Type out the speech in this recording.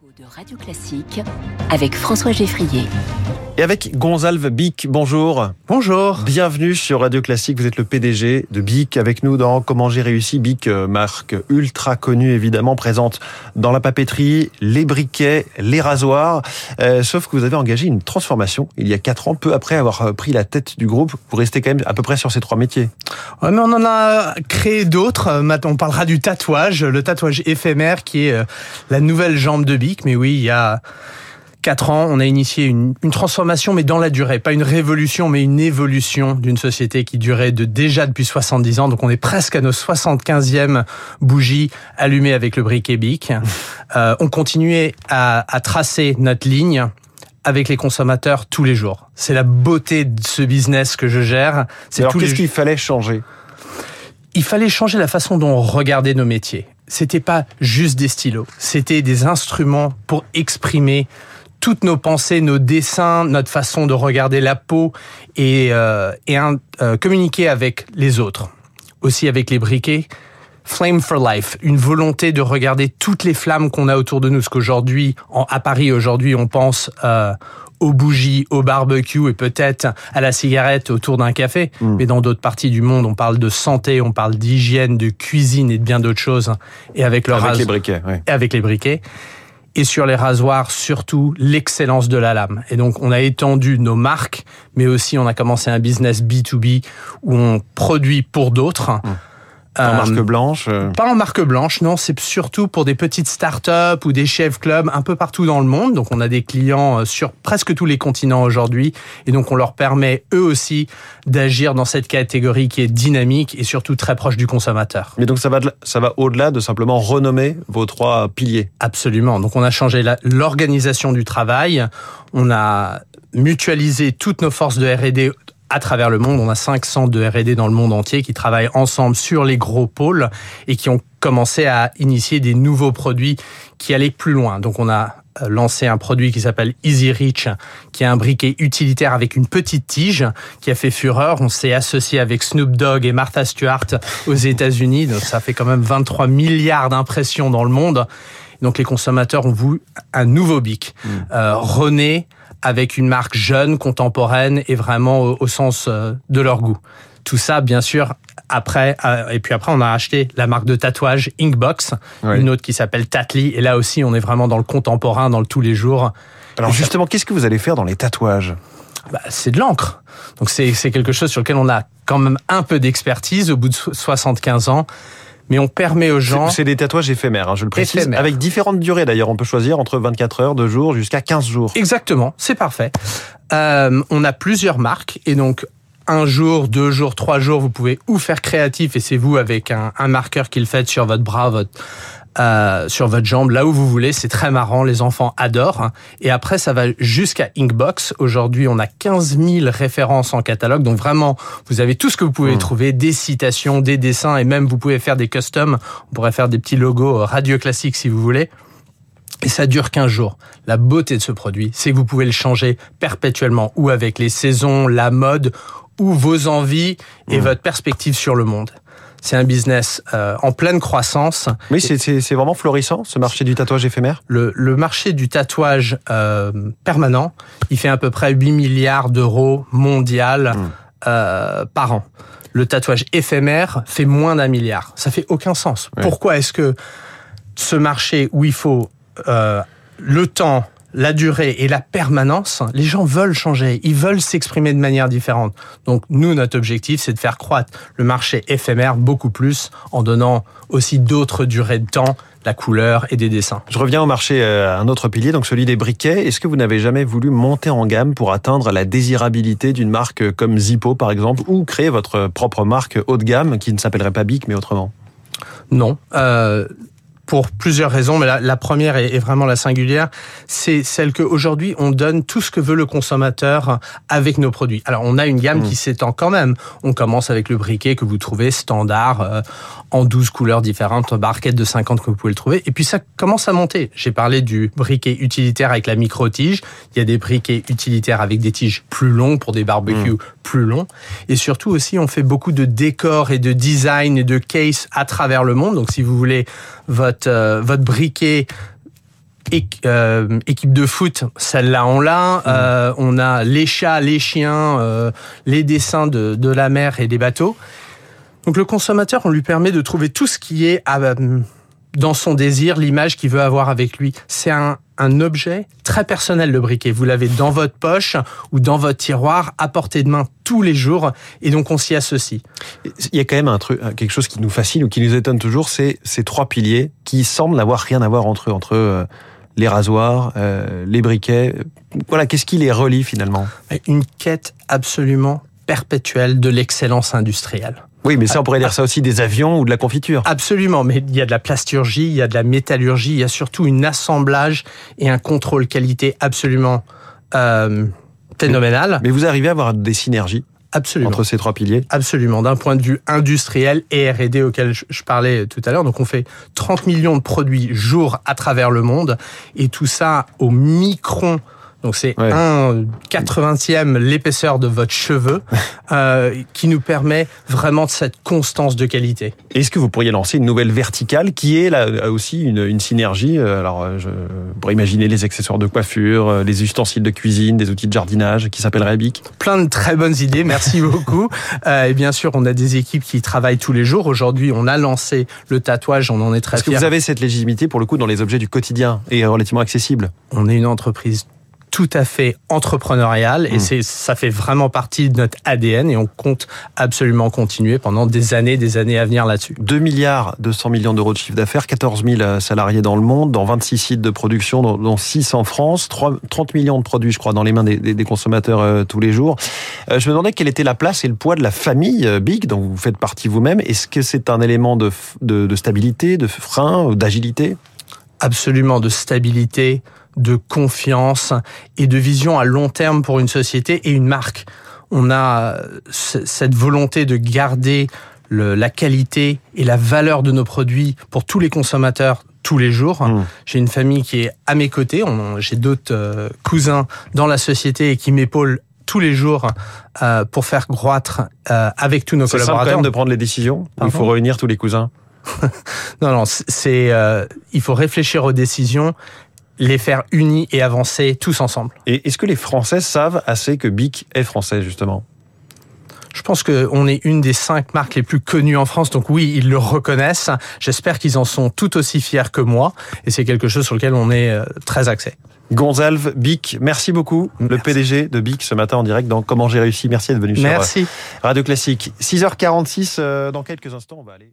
de Radio Classique avec François Geffrier. Et avec Gonzalve Bic, bonjour. Bonjour. Bienvenue sur Radio Classique. Vous êtes le PDG de Bic avec nous dans Comment j'ai réussi. Bic, euh, marque ultra connue évidemment, présente dans la papeterie, les briquets, les rasoirs. Euh, sauf que vous avez engagé une transformation il y a quatre ans, peu après avoir euh, pris la tête du groupe. Vous restez quand même à peu près sur ces trois métiers. Ouais, mais on en a créé d'autres. Maintenant, on parlera du tatouage, le tatouage éphémère qui est la nouvelle jambe de Bic. Mais oui, il y a quatre ans, on a initié une, transformation, mais dans la durée. Pas une révolution, mais une évolution d'une société qui durait de déjà depuis 70 ans. Donc on est presque à nos 75e bougies allumées avec le briquet Bic. Euh, on continuait à, tracer notre ligne avec les consommateurs tous les jours. C'est la beauté de ce business que je gère. Alors qu'est-ce qu'il fallait changer? Il fallait changer la façon dont on regardait nos métiers. C'était pas juste des stylos, c'était des instruments pour exprimer toutes nos pensées, nos dessins, notre façon de regarder la peau et, euh, euh, communiquer avec les autres, aussi avec les briquets. Flame for Life, une volonté de regarder toutes les flammes qu'on a autour de nous. Ce qu'aujourd'hui, à Paris, aujourd'hui, on pense euh, aux bougies, au barbecue et peut-être à la cigarette autour d'un café. Hmm. Mais dans d'autres parties du monde, on parle de santé, on parle d'hygiène, de cuisine et de bien d'autres choses. Et avec le avec les briquets, et avec les briquets et sur les rasoirs, surtout l'excellence de la lame. Et donc, on a étendu nos marques, mais aussi on a commencé un business B2B où on produit pour d'autres. Mmh. En marque blanche euh. Pas en marque blanche, non. C'est surtout pour des petites start-up ou des chefs clubs un peu partout dans le monde. Donc, on a des clients euh, sur presque tous les continents aujourd'hui. Et donc, on leur permet eux aussi d'agir dans cette catégorie qui est dynamique et surtout très proche du consommateur. Mais donc, ça va, ça va au-delà de simplement renommer vos trois piliers. Absolument. Donc, on a changé l'organisation du travail. On a mutualisé toutes nos forces de R&D à travers le monde. On a cinq centres de R&D dans le monde entier qui travaillent ensemble sur les gros pôles et qui ont commencé à initier des nouveaux produits qui allaient plus loin. Donc on a euh, lancé un produit qui s'appelle Easy Reach, qui est un briquet utilitaire avec une petite tige qui a fait fureur. On s'est associé avec Snoop Dogg et Martha Stewart aux États-Unis. Donc ça fait quand même 23 milliards d'impressions dans le monde. Donc les consommateurs ont vu un nouveau bic. Mmh. Euh, René, avec une marque jeune, contemporaine et vraiment au, sens euh, de leur goût. Tout ça, bien sûr, après, euh, et puis après, on a acheté la marque de tatouage Inkbox, une autre qui s'appelle Tatli, et là aussi, on est vraiment dans le contemporain, dans le tous les jours. Alors justement, qu'est-ce que vous allez faire dans les tatouages? Bah, C'est de l'encre. Donc c'est quelque chose sur lequel on a quand même un peu d'expertise au bout de 75 ans mais on permet aux gens... C'est des tatouages éphémères, hein, je le précise, avec différentes durées d'ailleurs. On peut choisir entre 24 heures, 2 jours, jusqu'à 15 jours. Exactement, c'est parfait. Euh, on a plusieurs marques, et donc un jour, deux jours, trois jours, vous pouvez ou faire créatif, et c'est vous avec un, un marqueur qui le fait sur votre bras, votre, euh, sur votre jambe, là où vous voulez. C'est très marrant, les enfants adorent. Et après, ça va jusqu'à Inkbox. Aujourd'hui, on a 15 000 références en catalogue. Donc vraiment, vous avez tout ce que vous pouvez hmm. trouver, des citations, des dessins, et même vous pouvez faire des customs. On pourrait faire des petits logos radio classiques si vous voulez. Et ça dure 15 jours. La beauté de ce produit, c'est que vous pouvez le changer perpétuellement, ou avec les saisons, la mode, ou vos envies et hmm. votre perspective sur le monde. C'est un business euh, en pleine croissance. Oui, c'est vraiment florissant, ce marché du tatouage éphémère Le, le marché du tatouage euh, permanent, il fait à peu près 8 milliards d'euros mondial hmm. euh, par an. Le tatouage éphémère fait moins d'un milliard. Ça fait aucun sens. Pourquoi est-ce que ce marché où il faut euh, le temps, la durée et la permanence, les gens veulent changer, ils veulent s'exprimer de manière différente. Donc nous, notre objectif, c'est de faire croître le marché éphémère beaucoup plus en donnant aussi d'autres durées de temps, la couleur et des dessins. Je reviens au marché, euh, un autre pilier, donc celui des briquets. Est-ce que vous n'avez jamais voulu monter en gamme pour atteindre la désirabilité d'une marque comme Zippo, par exemple, ou créer votre propre marque haut de gamme qui ne s'appellerait pas Bic, mais autrement? Non. Euh, pour plusieurs raisons, mais la, première est, est, vraiment la singulière, c'est celle qu'aujourd'hui on donne tout ce que veut le consommateur avec nos produits. Alors on a une gamme qui mmh. s'étend quand même. On commence avec le briquet que vous trouvez standard euh, en 12 couleurs différentes, barquette de 50 que vous pouvez le trouver, et puis ça commence à monter. J'ai parlé du briquet utilitaire avec la micro-tige, il y a des briquets utilitaires avec des tiges plus longues pour des barbecues mmh. Plus longs, et surtout aussi on fait beaucoup de décors et de design et de case à travers le monde. Donc si vous voulez votre, euh, votre briquet euh, équipe de foot, celle-là on l'a. Mmh. Euh, on a les chats, les chiens, euh, les dessins de, de, la mer et des bateaux. Donc le consommateur, on lui permet de trouver tout ce qui est dans son désir, l'image qu'il veut avoir avec lui. C'est un, un objet très personnel, le briquet. Vous l'avez dans votre poche ou dans votre tiroir, à portée de main tous les jours, et donc on s'y associe. Il y a quand même un truc, quelque chose qui nous fascine ou qui nous étonne toujours, c'est ces trois piliers qui semblent n'avoir rien à voir entre eux, entre euh, les rasoirs, euh, les briquets. Voilà, qu'est-ce qui les relie finalement? Une quête absolument perpétuelle de l'excellence industrielle. Oui, mais ça, on pourrait dire ça aussi des avions ou de la confiture. Absolument, mais il y a de la plasturgie, il y a de la métallurgie, il y a surtout un assemblage et un contrôle qualité absolument euh, phénoménal. Mais vous arrivez à avoir des synergies Absolument. Entre ces trois piliers? Absolument, d'un point de vue industriel et R&D auquel je parlais tout à l'heure. Donc on fait 30 millions de produits jour à travers le monde et tout ça au micron donc c'est un 80e l'épaisseur de votre cheveu euh, qui nous permet vraiment de cette constance de qualité. Est-ce que vous pourriez lancer une nouvelle verticale qui est là aussi une, une synergie euh, Alors euh, je pourrais imaginer les accessoires de coiffure, euh, les ustensiles de cuisine, des outils de jardinage qui s'appelleraient BIC? Plein de très bonnes idées, merci beaucoup. Euh, et bien sûr, on a des équipes qui travaillent tous les jours. Aujourd'hui, on a lancé le tatouage, on en est très Est-ce que vous avez cette légitimité pour le coup dans les objets du quotidien et relativement accessible On est une entreprise tout à fait entrepreneurial et mmh. c'est ça fait vraiment partie de notre ADN et on compte absolument continuer pendant des années, des années à venir là-dessus. 2 milliards 200 millions d'euros de chiffre d'affaires, 14 000 euh, salariés dans le monde, dans 26 sites de production, dont 6 en France, 30 millions de produits, je crois, dans les mains des, consommateurs euh, tous les jours. Euh, je me demandais quelle était la place et le poids de la famille Big, dont vous faites partie vous-même. Est-ce que c'est un élément de, de, de stabilité, de frein, d'agilité? Absolument, de stabilité, de confiance et de vision à long terme pour une société et une marque. On a cette volonté de garder la qualité et la valeur de nos produits pour tous les consommateurs tous les jours. Mmh. J'ai une famille qui est à mes côtés. J'ai d'autres euh, cousins dans la société et qui m'épaulent tous les jours euh, pour faire croître euh, avec tous nos collaborateurs. C'est quand même de prendre les décisions. il faut réunir tous les cousins. non, non, c'est il faut réfléchir aux décisions les faire unis et avancer tous ensemble. Et est-ce que les Français savent assez que BIC est français, justement? Je pense qu'on est une des cinq marques les plus connues en France, donc oui, ils le reconnaissent. J'espère qu'ils en sont tout aussi fiers que moi, et c'est quelque chose sur lequel on est euh, très axé. Gonzalve Bic, merci beaucoup. Le PDG de Bic ce matin en direct dans Comment j'ai réussi. Merci d'être venu merci. sur Radio Classique. 6h46, euh, dans quelques instants, on va aller...